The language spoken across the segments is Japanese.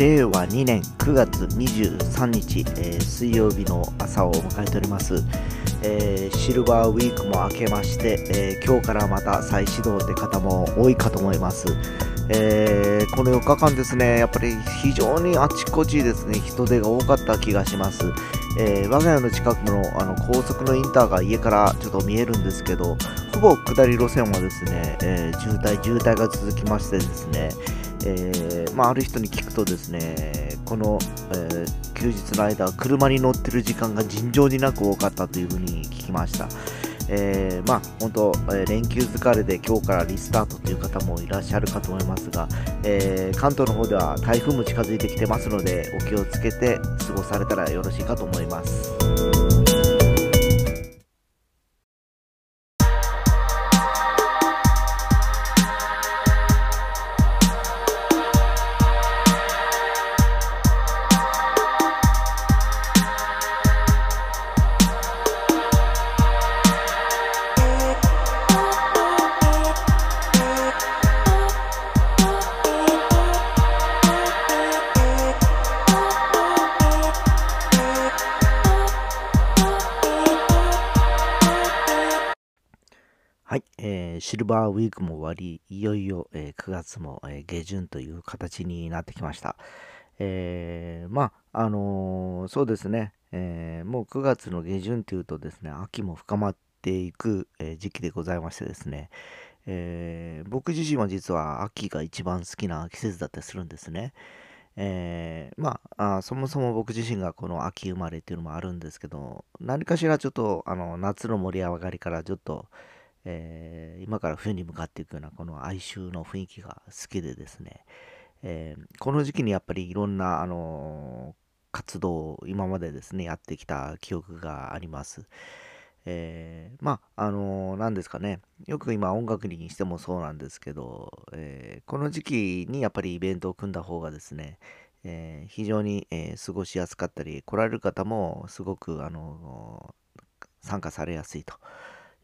令和2年9月23日、えー、水曜日の朝を迎えております、えー、シルバーウィークも明けまして、えー、今日からまた再始動って方も多いかと思います、えこの4日間ですねやっぱり非常にあちこちですね人手が多かった気がします、え我が家の近くのあの高速のインターが家からちょっと見えるんですけどほぼ下り路線はですね、え渋滞渋滞が続きましてですねえー、まあ、ある人に聞くとですね、この、えー、休日の間、車に乗ってる時間が尋常になく多かったというふうに聞きました。えー、まあ、本当、え連休疲れで今日からリスタートという方もいらっしゃるかと思いますが、え関東の方では台風も近づいてきてますので、お気をつけて過ごされたらよろしいかと思います。シルバーウィークも終わり、いよいよ、えー、9月も、えー、下旬という形になってきました。えー、まあ、あのー、そうですね、えー、もう9月の下旬というとですね、秋も深まっていく、え時期でございましてですね、え僕自身は実は秋が一番好きな季節だったりするんですね。えー、まああ、そもそも僕自身がこの秋生まれっていうのもあるんですけど、何かしらちょっとあの夏の盛り上がりからちょっと、えー、今から冬に向かっていくようなこの哀愁の雰囲気が好きでですね、えー、この時期にやっぱりいろんな、あの活動を今までですね、やってきた記憶があります。えー、まあ、あの何ですかね、よく今音楽にしてもそうなんですけど、えこの時期にやっぱりイベントを組んだ方がですね、え非常に、え過ごしやすかったり、来られる方もすごく、あの参加されやすいと。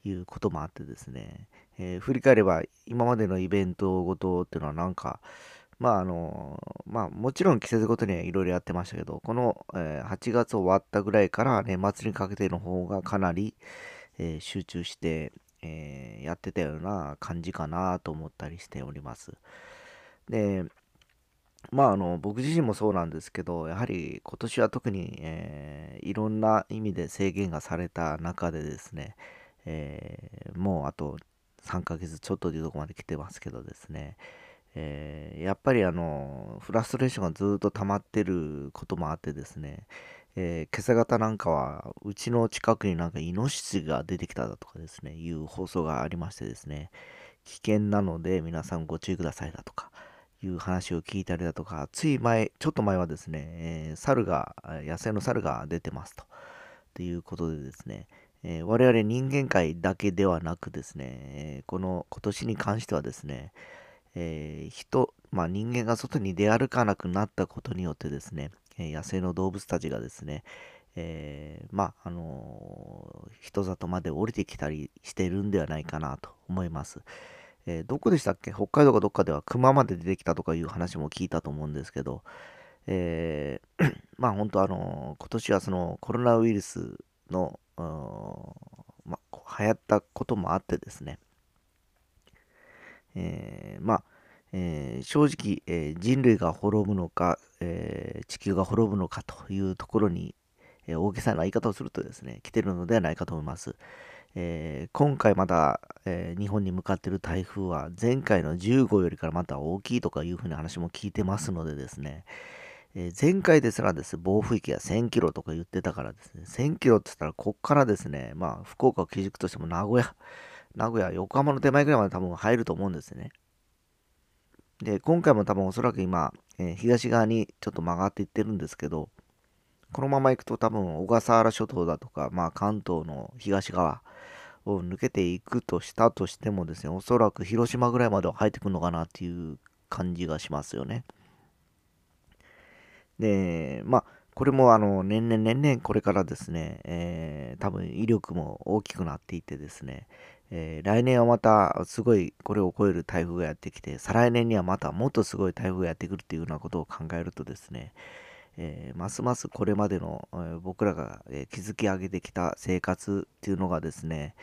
いうこともあってですね、えー、振り返れば今までのイベントごとっていうのはなんか、まああの、まあもちろん季節ごとにはいろいろやってましたけど、この、えー、8月終わったぐらいから年末にかけての方がかなり、えー、集中して、えーやってたような感じかなと思ったりしております。で、まああの僕自身もそうなんですけど、やはり今年は特に、えいろんな意味で制限がされた中でですね、えー、もうあと3ヶ月ちょっとというとこまで来てますけどですね、えー、やっぱりあのフラストレーションがずっと溜まってることもあってですね、えー、今朝方なんかはうちの近くになんかイノシシが出てきただとかですね。いう放送がありましてですね。危険なので皆さんご注意くださいだとかいう話を聞いたりだとか。つい前ちょっと前はですね、えー、猿が野生の猿が出てますと。ということでですね、え、我々人間界だけではなくですね、え、この今年に関してはですね、えー、人、まあ、人間が外に出歩かなくなったことによってですね、え野生の動物たちがですね、えまあ、あの人里まで降りてきたりしてるんではないかなと思います。えどこでしたっけ？北海道かどっかでは熊まで出てきたとかいう話も聞いたと思うんですけど、え まあ本当あの今年はそのコロナウイルスのまあ、流行ったこともあってですね、えー、まあ、えー、正直、えー、人類が滅ぶのか、え地球が滅ぶのかというところに、え大げさな言い方をするとですね、来てるのではないかと思います。え今回まだ、え日本に向かっている台風は前回の10号よりからまた大きいとかいうふうな話も聞いてますのでですね、えー、前回ですらです、暴風域が1000キロとか言ってたからですね、1000キロって言ったら、こっからですね、まあ、福岡を基軸としても名古屋、名古屋、横浜の手前ぐらいまで多分入ると思うんですね。で、今回も多分おそらく今、えー、東側にちょっと曲がっていってるんですけど、このまま行くと多分小笠原諸島だとか、まあ関東の東側を抜けていくとしたとしてもですね、おそらく広島ぐらいまでは入ってくるのかなっていう感じがしますよね。で、まあ、これもあの年々年々これからですね、えー、多分威力も大きくなっていってですね、えー、来年はまたすごいこれを超える台風がやってきて、再来年にはまたもっとすごい台風がやってくるっていうようなことを考えるとですね、えー、ますますこれまでの、えー、僕らが、え築き上げてきた生活っていうのがですね、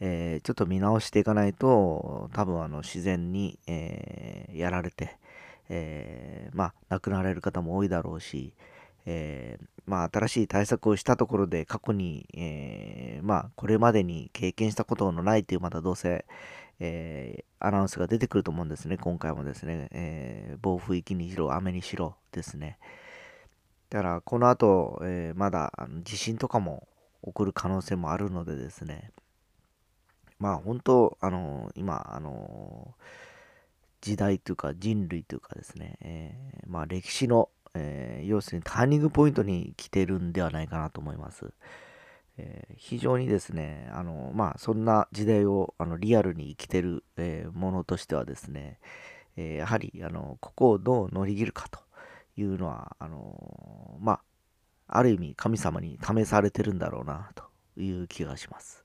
えちょっと見直していかないと多分あの自然に、えやられて、えまあ亡くなられる方も多いだろうし、えー、まあ、新しい対策をしたところで過去に、えー、まあ、これまでに経験したことのないというまたどうせ、え、アナウンスが出てくると思うんですね。今回もですね、え暴風域にしろ雨にしろですね。だからこの後、えまだ地震とかも起こる可能性もあるのでですね。まあ本当あの今あの時代というか人類というかですね、えまあ歴史のえー、要するにターニングポイントに来てるんではないかなと思います。えー、非常にですね、あのまあ、そんな時代をあのリアルに生きてる、えー、ものとしてはですね、えやはりあのここをどう乗り切るかというのはあのまあある意味神様に試されてるんだろうなという気がします。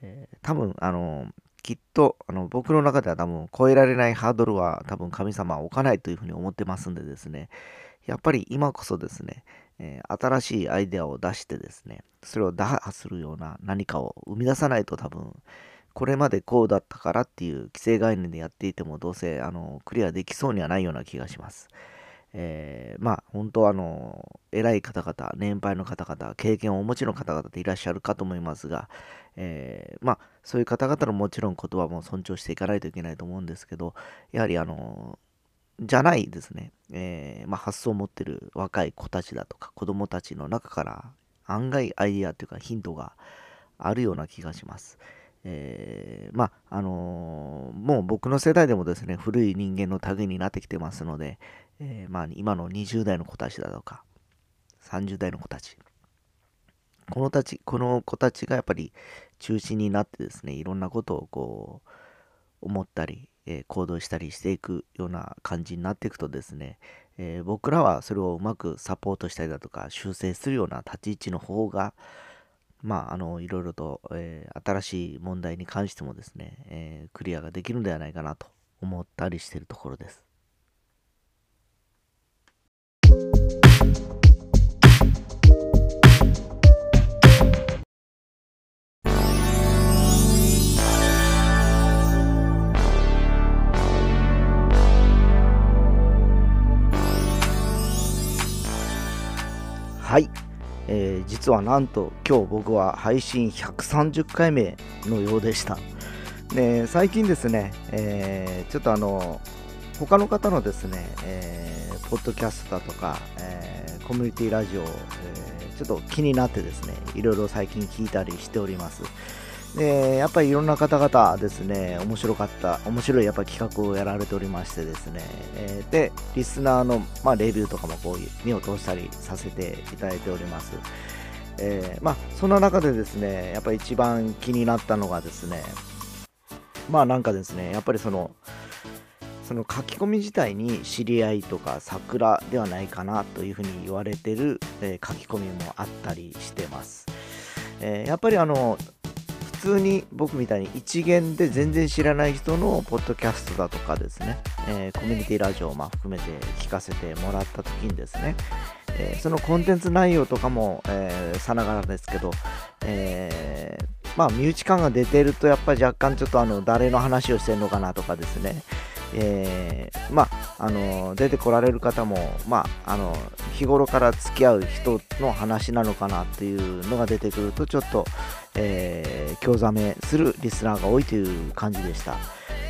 え多分あのきっとあの僕の中では多分超えられないハードルは多分神様は置かないというふうに思ってますんでですね、やっぱり今こそですね、えー、新しいアイデアを出してですね、それを打破するような何かを生み出さないと多分、これまでこうだったからっていう既成概念でやっていてもどうせあのクリアできそうにはないような気がします。えー、まあ本当あの偉い方々年配の方々経験をお持ちの方々でいらっしゃるかと思いますが、えー、まあそういう方々のもちろん言葉も尊重していかないといけないと思うんですけどやはりあのじゃないですね、えー、まあ、発想を持ってる若い子たちだとか子供たちの中から案外アイディアというかヒントがあるような気がします。えー、まああのー、もう僕の世代でもですね古い人間の類になってきてますので、えー、まあ、今の20代の子たちだとか30代の子たちこのたちこの子たちがやっぱり中心になってですねいろんなことをこう思ったりえー、行動したりしていくような感じになっていくとですね、えー、僕らはそれをうまくサポートしたりだとか修正するような立ち位置の方がまあ、あのいろいろと、えー、新しい問題に関してもですね、えクリアができるんではないかなと思ったりしてるところです。実はなんと今日僕は配信130回目のようでした。で最近ですね、えー、ちょっとあの他の方のですね、えー、ポッドキャストだとか、えー、コミュニティラジオ、えー、ちょっと気になってですね、いろいろ最近聞いたりしております。でやっぱりいろんな方々ですね、面白かった、面白いやっぱ企画をやられておりましてですね、えー、で、リスナーの、まあ、レビューとかもこう目を通したりさせていただいております。えー、まあ、そんな中でですね、やっぱり一番気になったのがですね、まあなんかですね、やっぱりその、その書き込み自体に知り合いとか桜ではないかなというふうに言われてる、えー、書き込みもあったりしてます。えー、やっぱりあの通に僕みたいに一元で全然知らない人のポッドキャストだとかですね、えー、コミュニティラジオをま含めて聞かせてもらった時にですね、えー、そのコンテンツ内容とかも、えー、さながらですけど、え、まあ身内感が出てるとやっぱり若干ちょっとあの誰の話をしてるのかなとかですね、えー、まあ、あの出てこられる方も、まあ、あの日頃から付き合う人の話なのかなっていうのが出てくるとちょっと、えー、興ざめするリスナーが多いという感じでした。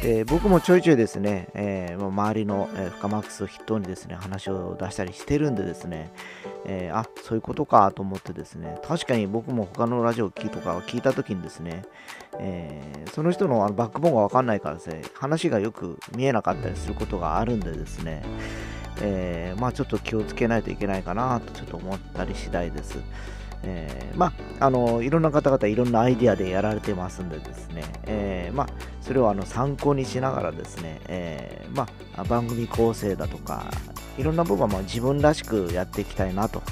で僕もちょいちょいですね、えー、周りの、えー、フカマックスを筆頭にですね、話を出したりしてるんでですね、えー、あ、そういうことかと思ってですね、確かに僕も他のラジオとかを聞いた時にですね、えー、その人のあのバックボーンがわかんないからですね、話がよく見えなかったりすることがあるんでですね、えー、まあちょっと気をつけないといけないかなとちょっと思ったり次第です。えー、まあ、あのいろんな方々いろんなアイディアでやられてますんでですね、えー、まあ、それをあの参考にしながらですね、えー、まあ、番組構成だとかいろんな部分はま自分らしくやっていきたいなと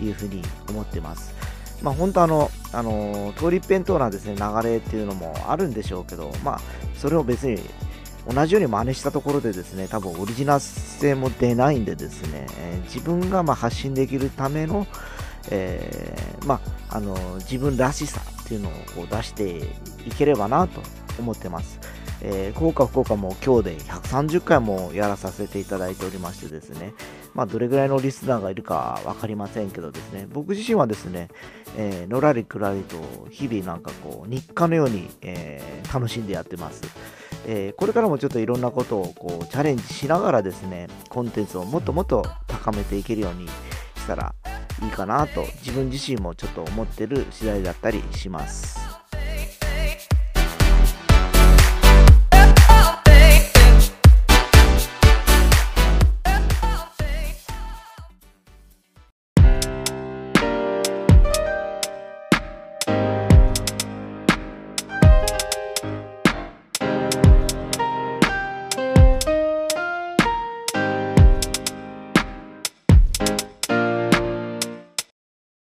いうふうに思ってます。まあ、本当あの、あの通り一辺倒なですね、流れっていうのもあるんでしょうけど、まあ、それを別に同じように真似したところでですね、多分オリジナル性も出ないんでですね、えー、自分がま発信できるための、えー、まあ、あの自分らしさっていうのを出していければなと思ってます。えー、効果福岡も今日で130回もやらさせていただいておりましてですね、まあ、どれぐらいのリスナーがいるか分かりませんけどですね、僕自身はですね、えー、のらりくらりと日々なんかこう日課のように、えー、楽しんでやってます。えー、これからもちょっといろんなことをこうチャレンジしながらですね、コンテンツをもっともっと高めていけるようにしたらいいかなと自分自身もちょっと思ってる次第だったりします。